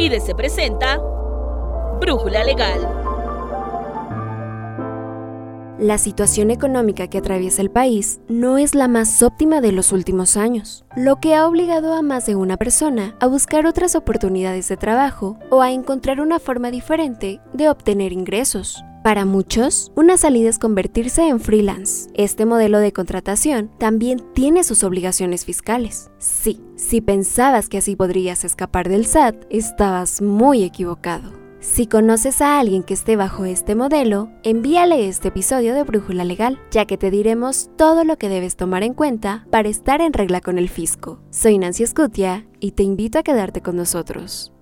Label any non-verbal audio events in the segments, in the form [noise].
IDC presenta Brújula Legal. La situación económica que atraviesa el país no es la más óptima de los últimos años, lo que ha obligado a más de una persona a buscar otras oportunidades de trabajo o a encontrar una forma diferente de obtener ingresos. Para muchos, una salida es convertirse en freelance. Este modelo de contratación también tiene sus obligaciones fiscales. Sí, si pensabas que así podrías escapar del SAT, estabas muy equivocado. Si conoces a alguien que esté bajo este modelo, envíale este episodio de Brújula Legal, ya que te diremos todo lo que debes tomar en cuenta para estar en regla con el fisco. Soy Nancy Scutia y te invito a quedarte con nosotros.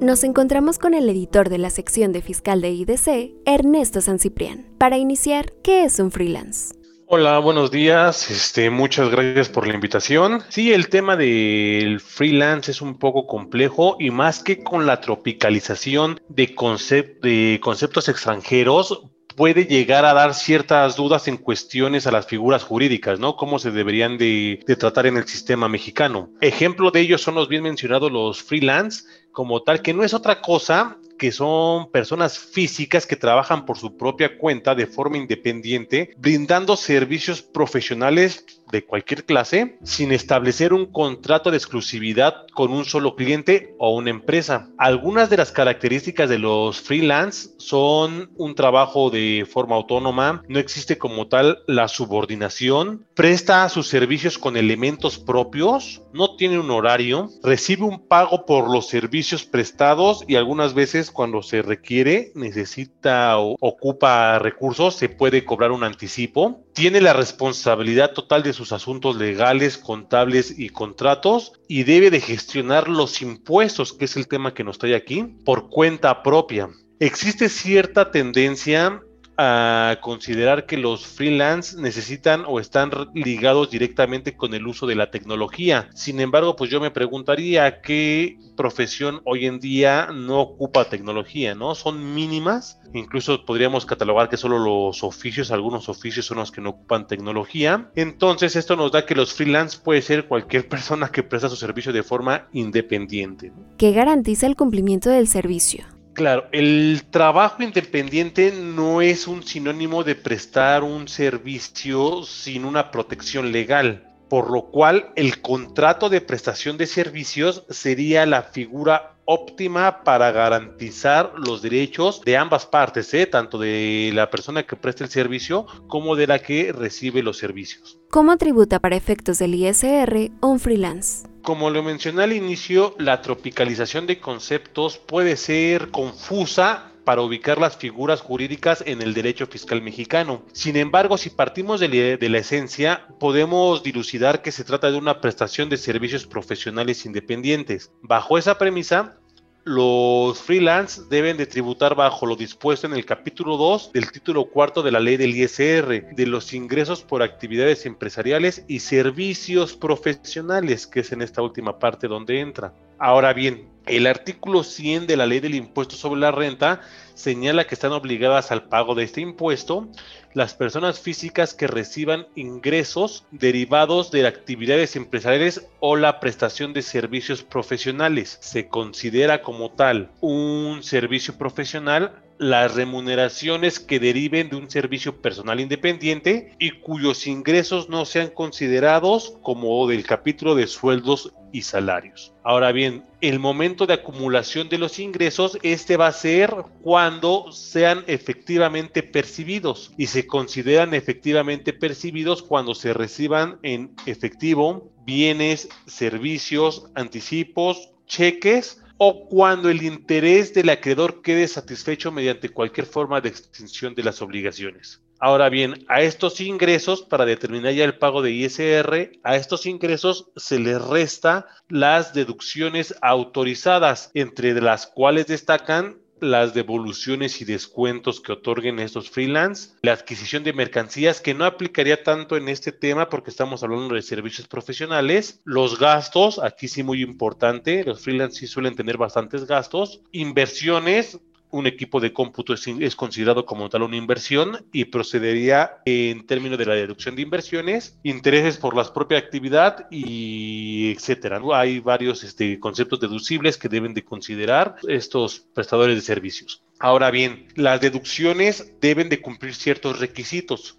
Nos encontramos con el editor de la sección de fiscal de IDC, Ernesto San Ciprián, para iniciar qué es un freelance. Hola, buenos días. Este, muchas gracias por la invitación. Sí, el tema del freelance es un poco complejo y más que con la tropicalización de, conceptos extranjeros, puede llegar a dar ciertas dudas en cuestiones a las figuras jurídicas, ¿no? Cómo se deberían de, de, tratar en el sistema mexicano. Ejemplo de ello son los bien mencionados los freelance, como tal, que no es otra cosa que son personas físicas que trabajan por su propia cuenta de forma independiente, brindando servicios profesionales de cualquier clase sin establecer un contrato de exclusividad con un solo cliente o una empresa. Algunas de las características de los freelance son un trabajo de forma autónoma, no existe como tal la subordinación, presta sus servicios con elementos propios, no tiene un horario, recibe un pago por los servicios prestados y algunas veces cuando se requiere, necesita o ocupa recursos, se puede cobrar un anticipo, tiene la responsabilidad total de sus asuntos legales, contables y contratos y debe de gestionar los impuestos, que es el tema que nos trae aquí, por cuenta propia. Existe cierta tendencia a considerar que los freelance necesitan o están ligados directamente con el uso de la tecnología. Sin embargo, pues yo me preguntaría qué profesión hoy en día no ocupa tecnología, ¿no? Son mínimas. Incluso podríamos catalogar que solo los oficios, algunos oficios son los que no ocupan tecnología. Entonces, esto nos da que los freelance puede ser cualquier [laughs] persona que presta su servicio de forma independiente. ¿Qué garantiza el cumplimiento del servicio? Claro, el trabajo independiente no es un sinónimo de prestar un servicio sin una protección legal, por lo cual el contrato de prestación de servicios sería la figura óptima para garantizar los derechos de ambas partes, ¿eh? tanto de la persona que presta el servicio como de la que recibe los servicios. ¿Cómo tributa para efectos del ISR un freelance? Como lo mencioné al inicio, la tropicalización de conceptos puede ser confusa para ubicar las figuras jurídicas en el derecho fiscal mexicano. Sin embargo, si partimos de la, esencia, podemos dilucidar que se trata de una prestación de servicios profesionales independientes. Bajo esa premisa, los freelance deben de tributar bajo lo dispuesto en el capítulo 2 del título cuarto de la ley del ISR, de los ingresos por actividades empresariales y servicios profesionales, que es en esta última parte donde entra. Ahora bien, el artículo 100 de la ley del impuesto sobre la renta señala que están obligadas al pago de este impuesto las personas físicas que reciban ingresos derivados de actividades empresariales o la prestación de servicios profesionales. Se considera como tal un servicio profesional las remuneraciones que deriven de un servicio personal independiente y cuyos ingresos no sean considerados como del capítulo de sueldos y salarios. Ahora bien, el momento de acumulación de los ingresos, este va a ser cuando sean efectivamente percibidos y se consideran efectivamente percibidos cuando se reciban en efectivo bienes, servicios, anticipos, cheques o cuando el interés del acreedor quede satisfecho mediante cualquier forma de extinción de las obligaciones. Ahora bien, a estos ingresos, para determinar ya el pago de ISR, a estos ingresos se les resta las deducciones autorizadas, entre las cuales destacan las devoluciones y descuentos que otorguen estos freelance, la adquisición de mercancías que no aplicaría tanto en este tema porque estamos hablando de servicios profesionales, los gastos, aquí sí muy importante, los freelance sí suelen tener bastantes gastos, inversiones, un equipo de cómputo es, considerado como tal una inversión y procedería en términos de la deducción de inversiones, intereses por la propia actividad y etcétera. Hay varios este, conceptos deducibles que deben de considerar estos prestadores de servicios. Ahora bien, las deducciones deben de cumplir ciertos requisitos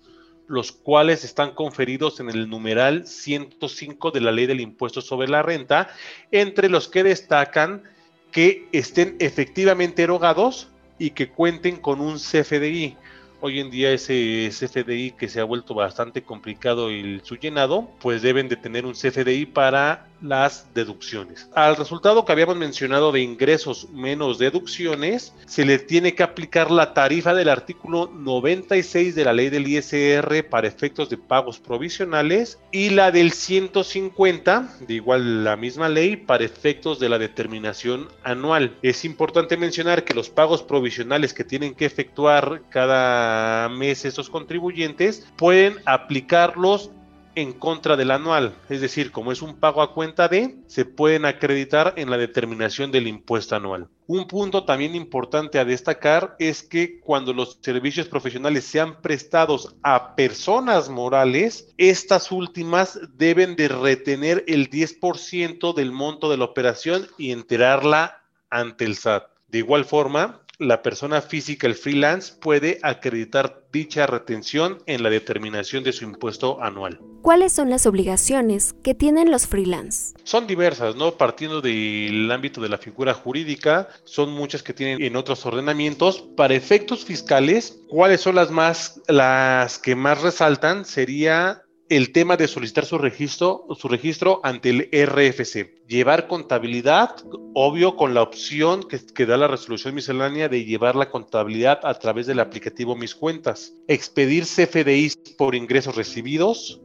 los cuales están conferidos en el numeral 105 de la ley del impuesto sobre la renta, entre los que destacan que estén efectivamente erogados y que cuenten con un CFDI. Hoy en día ese CFDI que se ha vuelto bastante complicado el su llenado, pues deben de tener un CFDI para las deducciones. Al resultado que habíamos mencionado de ingresos menos deducciones, se le tiene que aplicar la tarifa del artículo 96 de la ley del ISR para efectos de pagos provisionales y la del 150, de igual la misma ley, para efectos de la determinación anual. Es importante mencionar que los pagos provisionales que tienen que efectuar cada mes esos contribuyentes pueden aplicarlos en contra del anual, es decir, como es un pago a cuenta de, se pueden acreditar en la determinación del impuesto anual. Un punto también importante a destacar es que cuando los servicios profesionales sean prestados a personas morales, estas últimas deben de retener el 10% del monto de la operación y enterarla ante el SAT. De igual forma, la persona física, el freelance, puede acreditar dicha retención en la determinación de su impuesto anual. ¿Cuáles son las obligaciones que tienen los freelance? Son diversas, ¿no? Partiendo del ámbito de la figura jurídica, son muchas que tienen en otros ordenamientos. Para efectos fiscales, ¿cuáles son las más las que más resaltan? Sería el tema de solicitar su registro, su registro ante el RFC. Llevar contabilidad, obvio, con la opción que, da la resolución miscelánea de llevar la contabilidad a través del aplicativo Mis Cuentas. Expedir CFDIs por ingresos recibidos.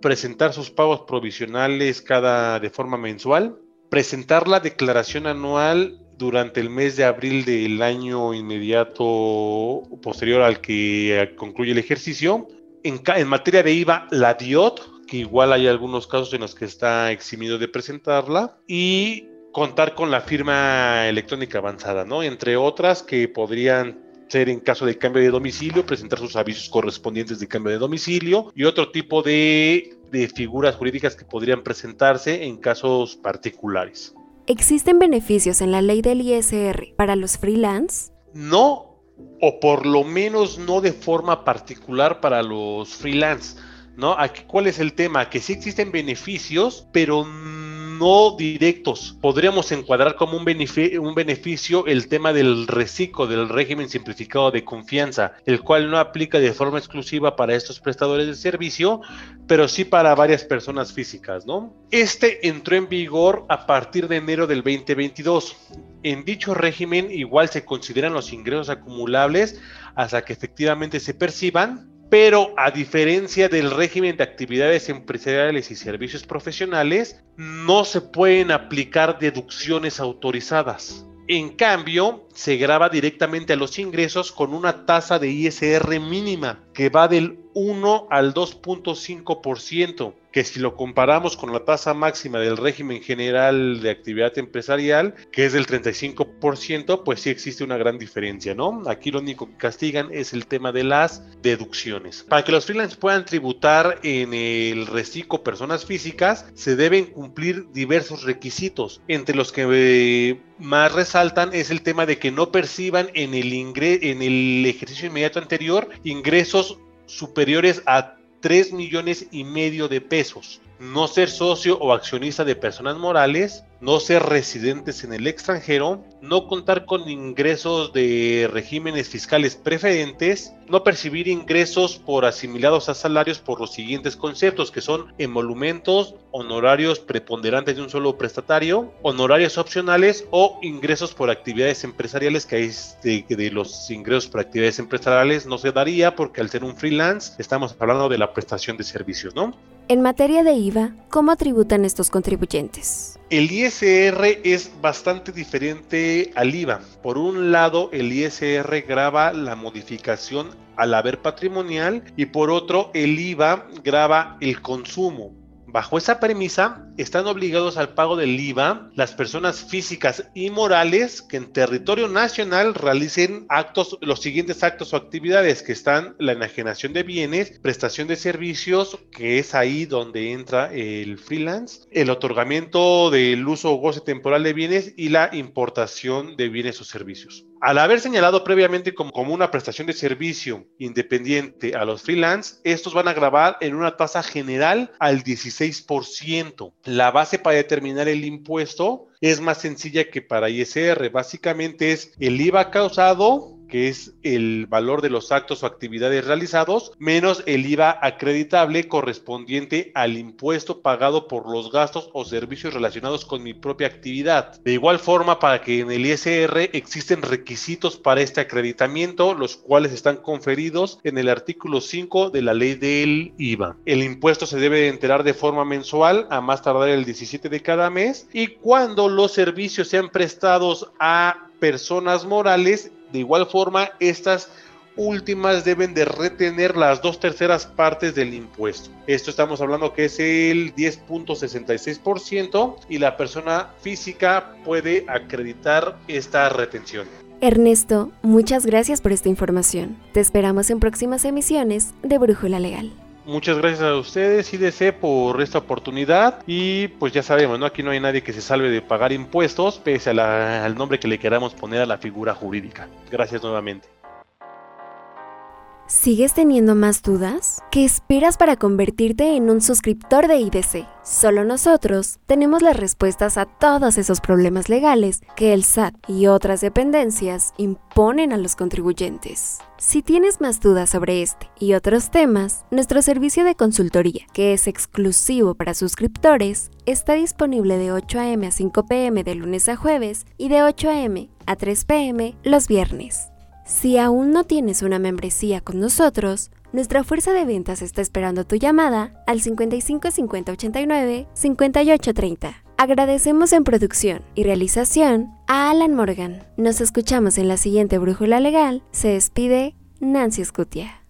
Presentar sus pagos provisionales cada de forma mensual. Presentar la declaración anual durante el mes de abril del año inmediato posterior al que concluye el ejercicio en, materia de IVA, la DIOT, que igual hay algunos casos en los que está eximido de presentarla, y contar con la firma electrónica avanzada, ¿no? Entre otras que podrían ser en caso de cambio de domicilio, presentar sus avisos correspondientes de cambio de domicilio y otro tipo de, de figuras jurídicas que podrían presentarse en casos particulares. ¿Existen beneficios en la ley del ISR para los freelance? No, o por lo menos no de forma particular para los freelance, ¿no? Aquí, ¿cuál es el tema? Que sí existen beneficios, pero no directos. Podríamos encuadrar como un, beneficio el tema del reciclo, del régimen simplificado de confianza, el cual no aplica de forma exclusiva para estos prestadores de servicio, pero sí para varias personas físicas, ¿no? Este entró en vigor a partir de enero del 2022. En dicho régimen igual se consideran los ingresos acumulables hasta que efectivamente se perciban, pero a diferencia del régimen de actividades empresariales y servicios profesionales, no se pueden aplicar deducciones autorizadas. En cambio, se graba directamente a los ingresos con una tasa de ISR mínima que va del 1 al 2.5%, que si lo comparamos con la tasa máxima del régimen general de actividad empresarial, que es del 35%, pues sí existe una gran diferencia, ¿no? Aquí lo único que castigan es el tema de las deducciones. Para que los freelancers puedan tributar en el reciclo personas físicas, se deben cumplir diversos requisitos, entre los que eh, más resaltan es el tema de que no perciban en el, en el ejercicio inmediato anterior ingresos superiores a 3 millones y medio de pesos no ser socio o accionista de personas morales, no ser residentes en el extranjero, no contar con ingresos de regímenes fiscales preferentes, no percibir ingresos por asimilados a salarios por los siguientes conceptos que son emolumentos, honorarios preponderantes de un solo prestatario, honorarios opcionales o ingresos por actividades empresariales que de, de los ingresos por actividades empresariales no se daría porque al ser un freelance estamos hablando de la prestación de servicios, ¿no? En materia de IVA, ¿cómo tributan estos contribuyentes? El ISR es bastante diferente al IVA. Por un lado, el ISR graba la modificación al haber patrimonial y por otro, el IVA graba el consumo. Bajo esa premisa, están obligados al pago del IVA las personas físicas y morales que en territorio nacional realicen actos, los siguientes actos o actividades que están la enajenación de bienes, prestación de servicios, que es ahí donde entra el freelance, el otorgamiento del uso o goce temporal de bienes y la importación de bienes o servicios. Al haber señalado previamente como, una prestación de servicio independiente a los freelance, estos van a grabar en una tasa general al 16%. La base para determinar el impuesto es más sencilla que para ISR. Básicamente es el IVA causado que es el valor de los actos o actividades realizados, menos el IVA acreditable correspondiente al impuesto pagado por los gastos o servicios relacionados con mi propia actividad. De igual forma, para que en el ISR existen requisitos para este acreditamiento, los cuales están conferidos en el artículo 5 de la ley del IVA. El impuesto se debe enterar de forma mensual, a más tardar el 17 de cada mes, y cuando los servicios sean prestados a personas morales, de igual forma, estas últimas deben de retener las dos terceras partes del impuesto. Esto estamos hablando que es el 10.66% y la persona física puede acreditar esta retención. Ernesto, muchas gracias por esta información. Te esperamos en próximas emisiones de Brújula Legal. Muchas gracias a ustedes, IDC, por esta oportunidad. Y pues ya sabemos, ¿no? Aquí no hay nadie que se salve de pagar impuestos, pese al nombre que le queramos poner a la figura jurídica. Gracias nuevamente. ¿Sigues teniendo más dudas? ¿Qué esperas para convertirte en un suscriptor de IDC? Solo nosotros tenemos las respuestas a todos esos problemas legales que el SAT y otras dependencias imponen a los contribuyentes. Si tienes más dudas sobre este y otros temas, nuestro servicio de consultoría, que es exclusivo para suscriptores, está disponible de 8 a.m. a 5 p.m. de lunes a jueves y de 8 a.m. a 3 p.m. los viernes. Si aún no tienes una membresía con nosotros, nuestra fuerza de ventas está esperando tu llamada al 55 50 89 58 30. Agradecemos en producción y realización a Alan Morgan. Nos escuchamos en la siguiente Brújula Legal. Se despide Nancy Scutia.